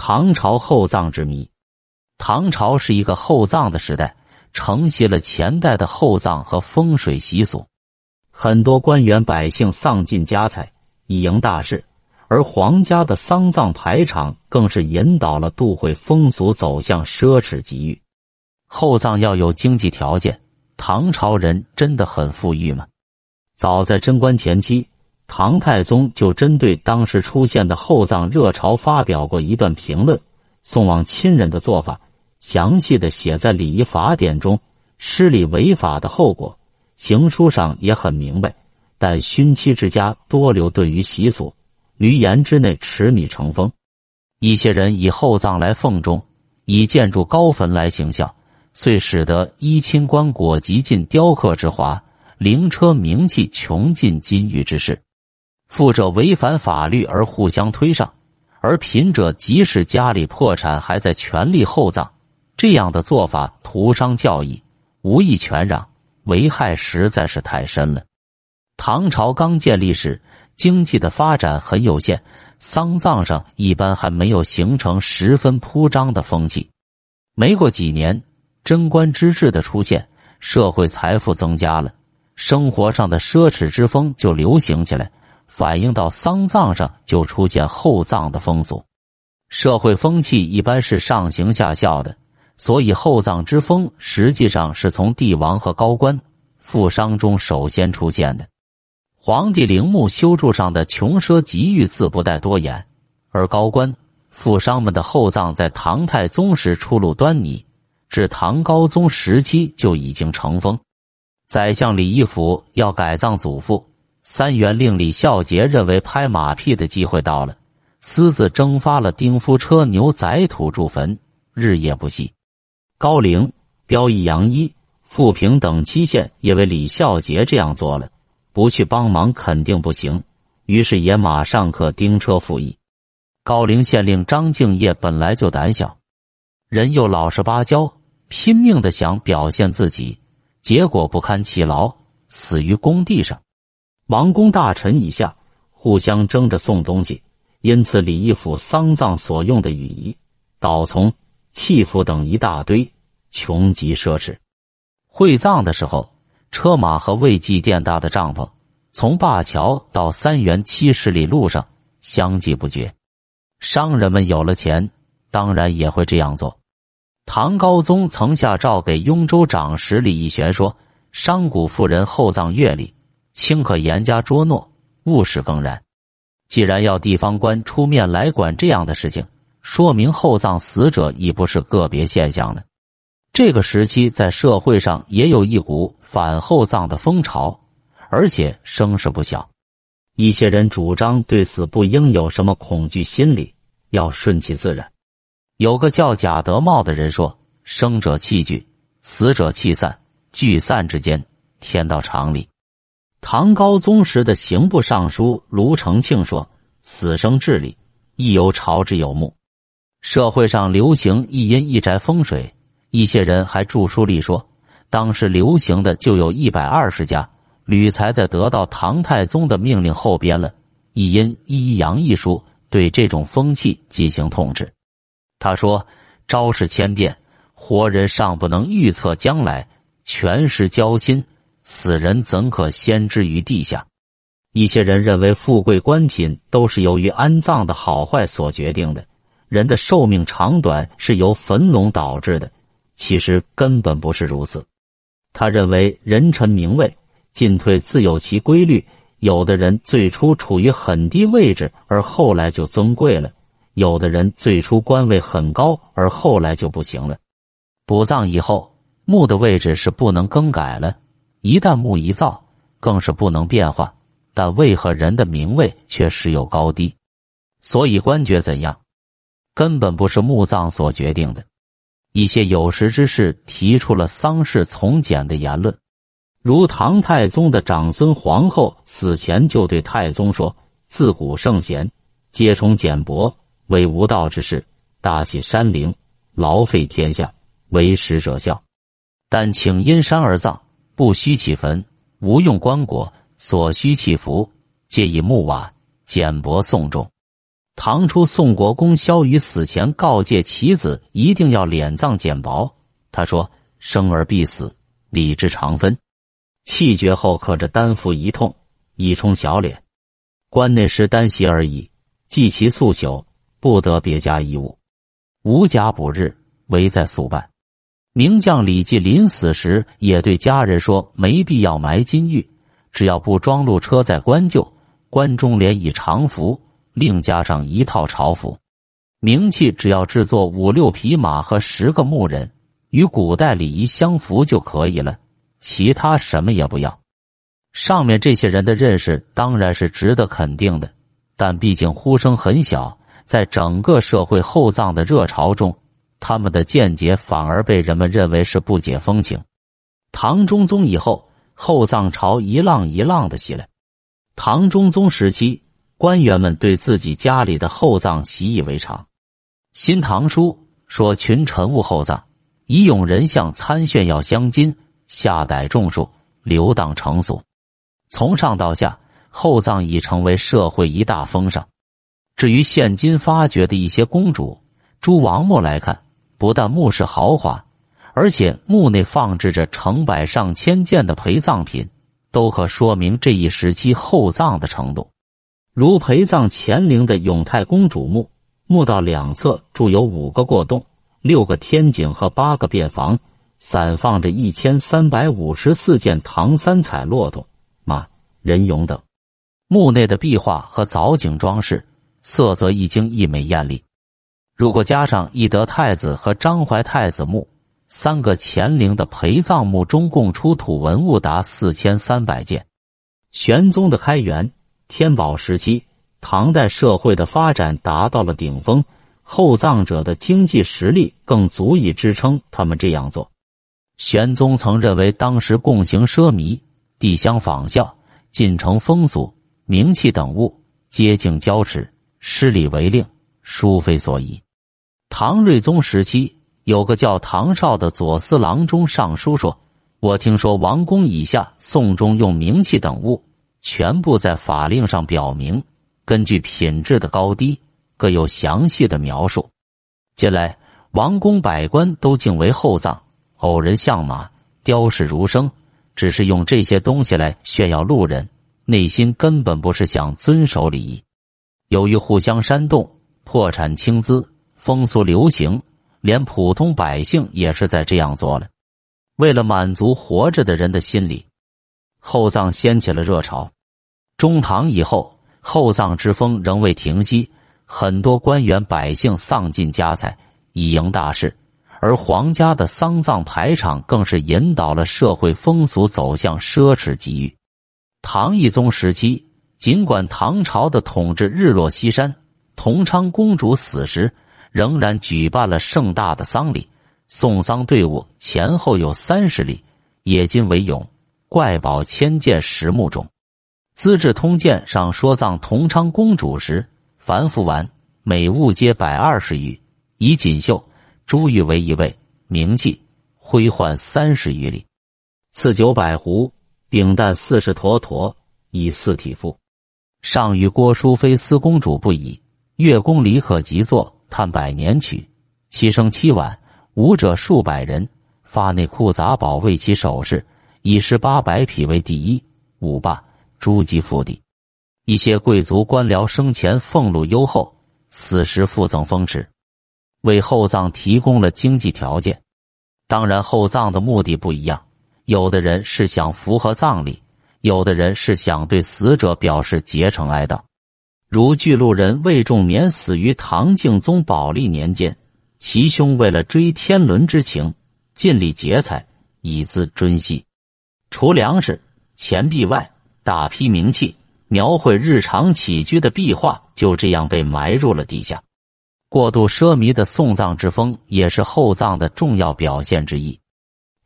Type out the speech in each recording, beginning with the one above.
唐朝厚葬之谜。唐朝是一个厚葬的时代，承袭了前代的厚葬和风水习俗。很多官员百姓丧尽家财以迎大事，而皇家的丧葬排场更是引导了杜会风俗走向奢侈极欲。厚葬要有经济条件，唐朝人真的很富裕吗？早在贞观前期。唐太宗就针对当时出现的厚葬热潮发表过一段评论，送往亲人的做法详细的写在礼仪法典中，失礼违法的后果，行书上也很明白。但勋戚之家多留顿于习俗，于言之内持米成风。一些人以厚葬来奉终，以建筑高坟来行孝，遂使得衣亲棺椁极尽雕刻之华，灵车名器穷尽金玉之势。富者违反法律而互相推上，而贫者即使家里破产还在全力厚葬，这样的做法徒伤教义，无益全让，危害实在是太深了。唐朝刚建立时，经济的发展很有限，丧葬上一般还没有形成十分铺张的风气。没过几年，贞观之治的出现，社会财富增加了，生活上的奢侈之风就流行起来。反映到丧葬上，就出现厚葬的风俗。社会风气一般是上行下效的，所以厚葬之风实际上是从帝王和高官、富商中首先出现的。皇帝陵墓修筑上的穷奢极欲自不待多言，而高官、富商们的厚葬在唐太宗时初露端倪，至唐高宗时期就已经成风。宰相李义府要改葬祖父。三元令李孝杰认为拍马屁的机会到了，私自征发了丁夫车牛载土筑坟，日夜不息。高陵、标义杨一、富平等七县也为李孝杰这样做了，不去帮忙肯定不行，于是也马上可丁车附议。高陵县令张敬业本来就胆小，人又老实巴交，拼命的想表现自己，结果不堪其劳，死于工地上。王公大臣以下互相争着送东西，因此李义府丧葬所用的羽仪、岛丛、器服等一大堆，穷极奢侈。会葬的时候，车马和未祭奠大的帐篷，从灞桥到三元七十里路上相继不绝。商人们有了钱，当然也会这样做。唐高宗曾下诏给雍州长史李义玄说：“商贾富人厚葬月礼。”卿可严加捉诺，勿使更然。既然要地方官出面来管这样的事情，说明厚葬死者已不是个别现象了。这个时期在社会上也有一股反厚葬的风潮，而且声势不小。一些人主张对死不应有什么恐惧心理，要顺其自然。有个叫贾德茂的人说：“生者气聚，死者气散，聚散之间，天道常理。”唐高宗时的刑部尚书卢承庆说：“死生治理，亦由朝之有目。社会上流行一阴一宅风水，一些人还著书立说，当时流行的就有一百二十家。吕才在得到唐太宗的命令后编了《一阴一阳》一书，对这种风气进行痛斥。他说：‘招式千变，活人尚不能预测将来，权势交亲。’”死人怎可先知于地下？一些人认为富贵官品都是由于安葬的好坏所决定的，人的寿命长短是由坟龙导致的。其实根本不是如此。他认为人臣名位进退自有其规律，有的人最初处于很低位置，而后来就尊贵了；有的人最初官位很高，而后来就不行了。补葬以后，墓的位置是不能更改了。一旦墓一造，更是不能变化。但为何人的名位却时有高低？所以官爵怎样，根本不是墓葬所决定的。一些有识之士提出了丧事从简的言论，如唐太宗的长孙皇后死前就对太宗说：“自古圣贤皆崇简薄，为无道之事，大起山陵，劳费天下，为使者笑。但请因山而葬。”不需起坟，无用棺椁，所需器服，皆以木瓦简薄送终。唐初宋国公萧瑜死前告诫其子一定要敛葬简薄。他说：“生而必死，礼之常分。气绝后可着丹服一痛，以充小脸。关内时单席而已，祭其素朽，不得别加衣物。无甲补日，唯在素办。”名将李绩临死时也对家人说：“没必要埋金玉，只要不装入车载棺柩，棺中连以常服。”另加上一套朝服，名器只要制作五六匹马和十个牧人，与古代礼仪相符就可以了，其他什么也不要。上面这些人的认识当然是值得肯定的，但毕竟呼声很小，在整个社会厚葬的热潮中，他们的见解反而被人们认为是不解风情。唐中宗以后，厚葬潮一浪一浪的袭来。唐中宗时期。官员们对自己家里的厚葬习以为常，《新唐书》说：“群臣勿厚葬，以永人像参炫耀镶金，下逮种树，流荡成俗。”从上到下，厚葬已成为社会一大风尚。至于现今发掘的一些公主、诸王墓来看，不但墓室豪华，而且墓内放置着成百上千件的陪葬品，都可说明这一时期厚葬的程度。如陪葬乾陵的永泰公主墓，墓道两侧筑有五个过洞、六个天井和八个便房，散放着一千三百五十四件唐三彩骆驼、马、人俑等。墓内的壁画和藻井装饰，色泽一经一美艳丽。如果加上懿德太子和张怀太子墓，三个乾陵的陪葬墓中共出土文物达四千三百件。玄宗的开元。天宝时期，唐代社会的发展达到了顶峰，厚葬者的经济实力更足以支撑他们这样做。玄宗曾认为，当时共行奢靡，地相仿效，进城风俗、名器等物皆敬交耻，失礼为令，殊非所宜。唐睿宗时期，有个叫唐绍的左司郎中尚书说：“我听说王公以下宋中用名器等物。”全部在法令上表明，根据品质的高低，各有详细的描述。近来，王公百官都敬为厚葬，偶人相马，雕饰如生，只是用这些东西来炫耀路人，内心根本不是想遵守礼仪。由于互相煽动，破产轻资，风俗流行，连普通百姓也是在这样做了。为了满足活着的人的心理。厚葬掀起了热潮，中唐以后，厚葬之风仍未停息，很多官员百姓丧尽家财以迎大事，而皇家的丧葬排场更是引导了社会风俗走向奢侈极欲。唐懿宗时期，尽管唐朝的统治日落西山，同昌公主死时仍然举办了盛大的丧礼，送丧队伍前后有三十里，冶金为俑。怪宝千件实木中，《资治通鉴》上说，葬同昌公主时，凡服完每物皆百二十余，以锦绣、珠玉为一位，名器挥换三十余里，赐九百壶，饼蛋四十坨坨，以四体腹。上与郭淑妃思公主不已，乐工离可即作《叹百年曲》，七声七晚，舞者数百人，发内库杂宝为其首饰。以十八百匹为第一，五霸诸级府邸，一些贵族官僚生前俸禄优厚，死时附赠封池，为厚葬提供了经济条件。当然，厚葬的目的不一样，有的人是想符合葬礼，有的人是想对死者表示竭诚哀悼。如巨鹿人魏仲勉死于唐敬宗宝历年间，其兄为了追天伦之情，尽力劫财以资尊息。除粮食、钱币外，大批名器、描绘日常起居的壁画就这样被埋入了地下。过度奢靡的送葬之风也是厚葬的重要表现之一。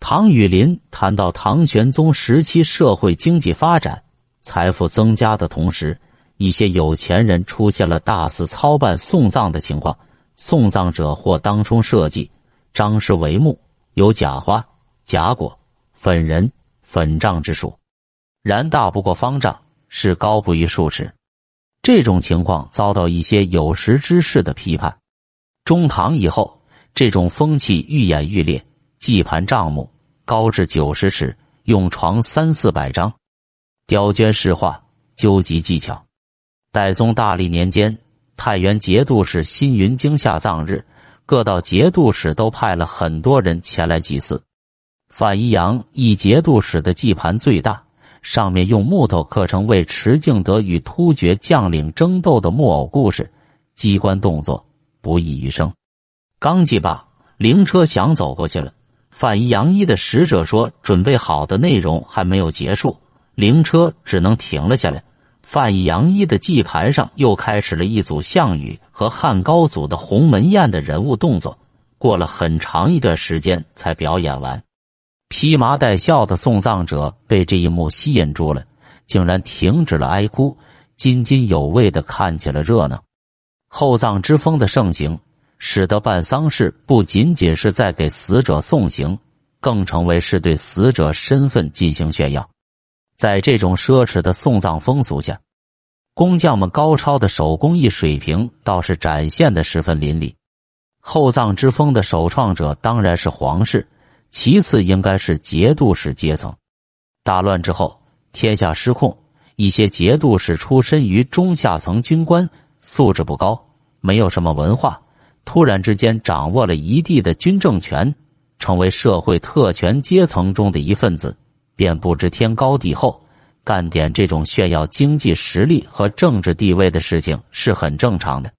唐雨林谈到唐玄宗时期社会经济发展、财富增加的同时，一些有钱人出现了大肆操办送葬的情况。送葬者或当冲设计、张氏帷幕，有假花、假果、粉人。粉丈之术，然大不过方丈，是高不于数尺。这种情况遭到一些有识之士的批判。中唐以后，这种风气愈演愈烈，祭盘账目高至九十尺，用床三四百张，雕镌饰画，究极技巧。代宗大历年间，太原节度使辛云惊下葬日，各道节度使都派了很多人前来祭祀。范一阳一节度使的祭盘最大，上面用木头刻成为池敬德与突厥将领争斗的木偶故事，机关动作不异于生。刚祭罢，灵车想走过去了。范一阳一的使者说：“准备好的内容还没有结束，灵车只能停了下来。”范阳一的祭盘上又开始了一组项羽和汉高祖的鸿门宴的人物动作，过了很长一段时间才表演完。披麻戴孝的送葬者被这一幕吸引住了，竟然停止了哀哭，津津有味的看起了热闹。厚葬之风的盛行，使得办丧事不仅仅是在给死者送行，更成为是对死者身份进行炫耀。在这种奢侈的送葬风俗下，工匠们高超的手工艺水平倒是展现的十分淋漓。厚葬之风的首创者当然是皇室。其次应该是节度使阶层。大乱之后，天下失控，一些节度使出身于中下层军官，素质不高，没有什么文化，突然之间掌握了一地的军政权，成为社会特权阶层中的一份子，便不知天高地厚，干点这种炫耀经济实力和政治地位的事情是很正常的。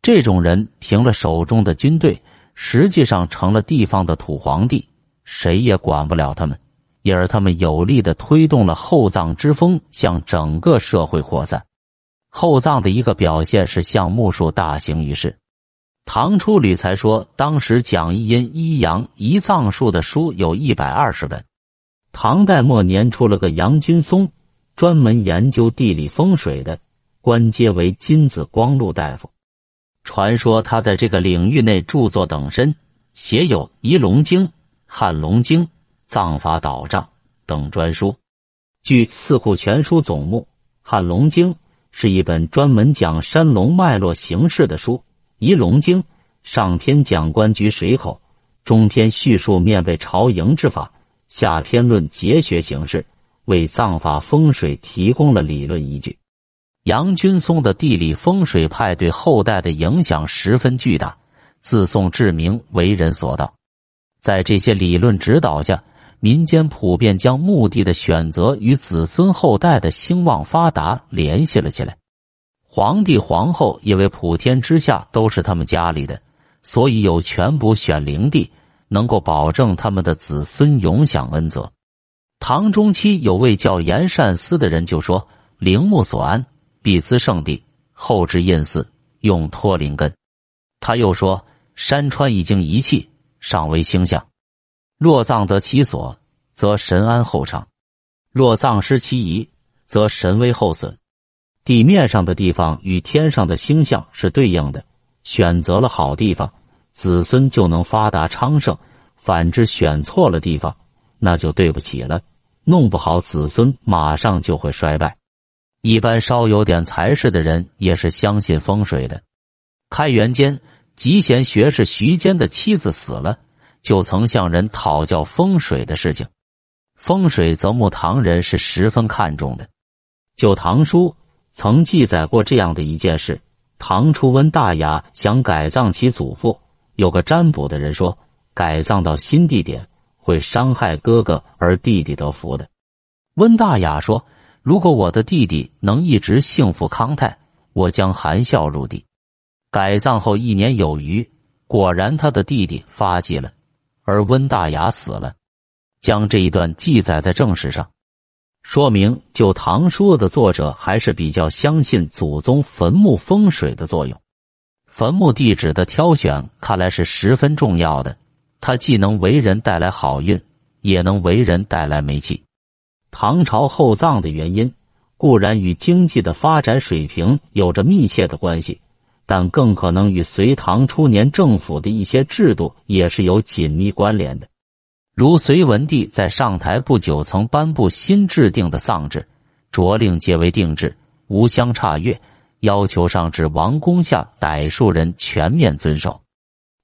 这种人凭了手中的军队，实际上成了地方的土皇帝。谁也管不了他们，因而他们有力的推动了厚葬之风向整个社会扩散。厚葬的一个表现是向木树大行于世。唐初吕才说，当时讲一阴一阳一葬术的书有一百二十本。唐代末年出了个杨君松，专门研究地理风水的，官阶为金子光禄大夫。传说他在这个领域内著作等身，写有《仪龙经》。《汉龙经》《藏法导账》等专书，据《四库全书总目》，《汉龙经》是一本专门讲山龙脉络形式的书，《仪龙经》上篇讲官局水口，中篇叙述面背朝迎之法，下篇论节学形式，为藏法风水提供了理论依据。杨君松的地理风水派对后代的影响十分巨大，自宋至明为人所道。在这些理论指导下，民间普遍将墓地的选择与子孙后代的兴旺发达联系了起来。皇帝皇后因为普天之下都是他们家里的，所以有权补选灵地，能够保证他们的子孙永享恩泽。唐中期有位叫严善思的人就说：“陵墓所安，必资圣地，后置印寺，用托灵根。”他又说：“山川已经遗弃。”尚为星象，若葬得其所，则神安后昌；若葬失其仪，则神威后损。地面上的地方与天上的星象是对应的，选择了好地方，子孙就能发达昌盛；反之，选错了地方，那就对不起了，弄不好子孙马上就会衰败。一般稍有点财势的人也是相信风水的。开元间。集贤学士徐坚的妻子死了，就曾向人讨教风水的事情。风水则木唐人是十分看重的。《旧唐书》曾记载过这样的一件事：唐初温大雅想改葬其祖父，有个占卜的人说，改葬到新地点会伤害哥哥，而弟弟得福的。温大雅说：“如果我的弟弟能一直幸福康泰，我将含笑入地。”改葬后一年有余，果然他的弟弟发迹了，而温大雅死了。将这一段记载在正史上，说明《旧唐书》的作者还是比较相信祖宗坟墓风水的作用。坟墓地址的挑选看来是十分重要的，它既能为人带来好运，也能为人带来霉气。唐朝厚葬的原因固然与经济的发展水平有着密切的关系。但更可能与隋唐初年政府的一些制度也是有紧密关联的，如隋文帝在上台不久曾颁布新制定的丧制，着令皆为定制，无相差越，要求上至王公下傣庶人全面遵守。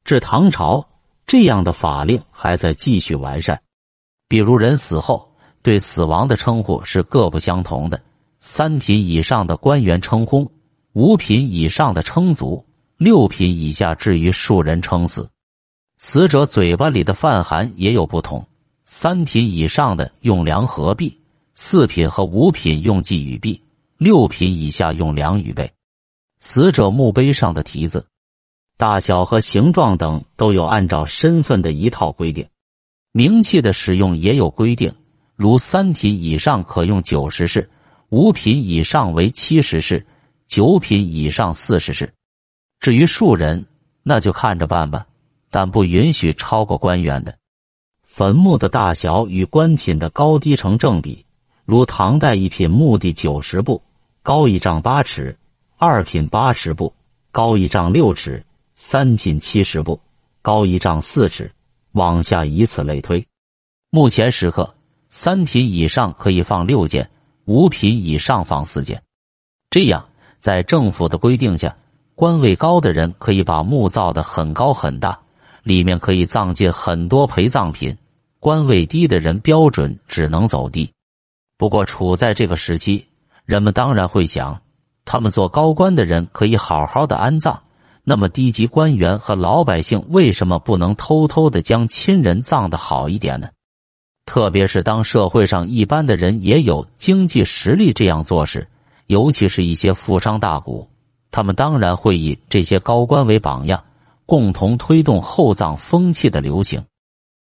至唐朝，这样的法令还在继续完善。比如，人死后对死亡的称呼是各不相同的：三品以上的官员称薨，五品以上的称卒，六品以下至于庶人称死。死者嘴巴里的饭含也有不同：三品以上的用粮和币，四品和五品用计与币。六品以下用两与倍，死者墓碑上的题字、大小和形状等都有按照身份的一套规定。名器的使用也有规定，如三品以上可用九十式，五品以上为七十式，九品以上四十式。至于庶人，那就看着办吧，但不允许超过官员的。坟墓的大小与官品的高低成正比，如唐代一品墓地九十步。高一丈八尺，二品八十步；高一丈六尺，三品七十步；高一丈四尺，往下以此类推。目前时刻，三品以上可以放六件，五品以上放四件。这样，在政府的规定下，官位高的人可以把墓造的很高很大，里面可以葬进很多陪葬品；官位低的人标准只能走低。不过，处在这个时期。人们当然会想，他们做高官的人可以好好的安葬，那么低级官员和老百姓为什么不能偷偷的将亲人葬的好一点呢？特别是当社会上一般的人也有经济实力这样做时，尤其是一些富商大贾，他们当然会以这些高官为榜样，共同推动厚葬风气的流行。